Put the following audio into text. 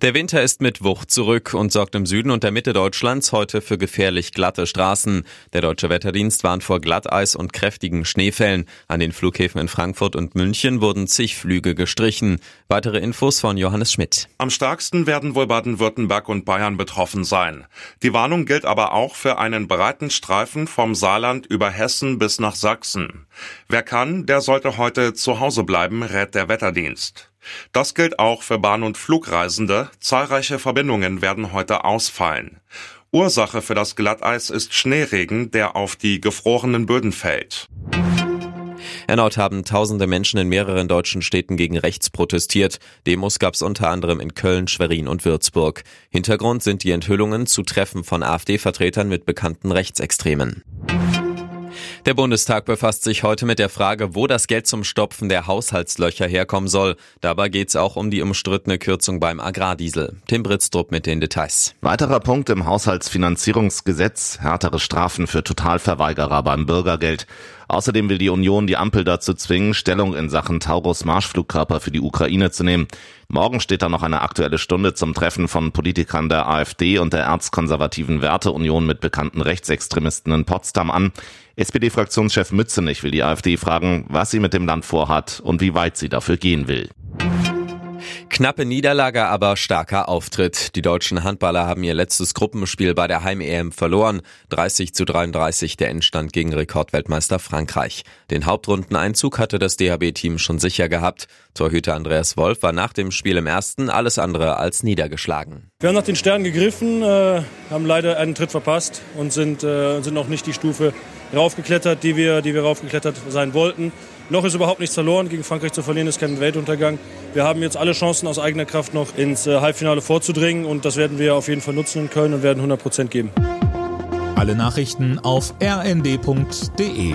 Der Winter ist mit Wucht zurück und sorgt im Süden und der Mitte Deutschlands heute für gefährlich glatte Straßen. Der Deutsche Wetterdienst warnt vor Glatteis und kräftigen Schneefällen. An den Flughäfen in Frankfurt und München wurden zig Flüge gestrichen. Weitere Infos von Johannes Schmidt. Am stärksten werden wohl Baden-Württemberg und Bayern betroffen sein. Die Warnung gilt aber auch für einen breiten Streifen vom Saarland über Hessen bis nach Sachsen. Wer kann, der sollte heute zu Hause bleiben, rät der Wetterdienst. Das gilt auch für Bahn- und Flugreisende. Zahlreiche Verbindungen werden heute ausfallen. Ursache für das Glatteis ist Schneeregen, der auf die gefrorenen Böden fällt. Erneut haben tausende Menschen in mehreren deutschen Städten gegen rechts protestiert. Demos gab es unter anderem in Köln, Schwerin und Würzburg. Hintergrund sind die Enthüllungen zu Treffen von AfD-Vertretern mit bekannten Rechtsextremen. Der Bundestag befasst sich heute mit der Frage, wo das Geld zum Stopfen der Haushaltslöcher herkommen soll. Dabei geht es auch um die umstrittene Kürzung beim Agrardiesel. Tim Britztrup mit den Details. Weiterer Punkt im Haushaltsfinanzierungsgesetz, härtere Strafen für Totalverweigerer beim Bürgergeld. Außerdem will die Union die Ampel dazu zwingen, Stellung in Sachen Taurus Marschflugkörper für die Ukraine zu nehmen. Morgen steht da noch eine aktuelle Stunde zum Treffen von Politikern der AfD und der erzkonservativen Werteunion mit bekannten Rechtsextremisten in Potsdam an. SPD-Fraktionschef Mützenich will die AfD fragen, was sie mit dem Land vorhat und wie weit sie dafür gehen will. Knappe Niederlage, aber starker Auftritt. Die deutschen Handballer haben ihr letztes Gruppenspiel bei der Heim-EM verloren. 30 zu 33 der Endstand gegen Rekordweltmeister Frankreich. Den Hauptrundeneinzug hatte das DHB-Team schon sicher gehabt. Torhüter Andreas Wolf war nach dem Spiel im ersten alles andere als niedergeschlagen. Wir haben nach den Sternen gegriffen, äh, haben leider einen Tritt verpasst und sind, äh, sind noch nicht die Stufe raufgeklettert, die wir, die wir raufgeklettert sein wollten. Noch ist überhaupt nichts verloren. Gegen Frankreich zu verlieren ist kein Weltuntergang. Wir haben jetzt alle Chancen aus eigener Kraft noch ins äh, Halbfinale vorzudringen und das werden wir auf jeden Fall nutzen in Köln und werden 100 Prozent geben. Alle Nachrichten auf rnd.de